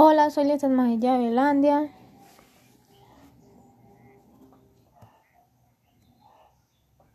Hola, soy Lizeth Magilla de Belandia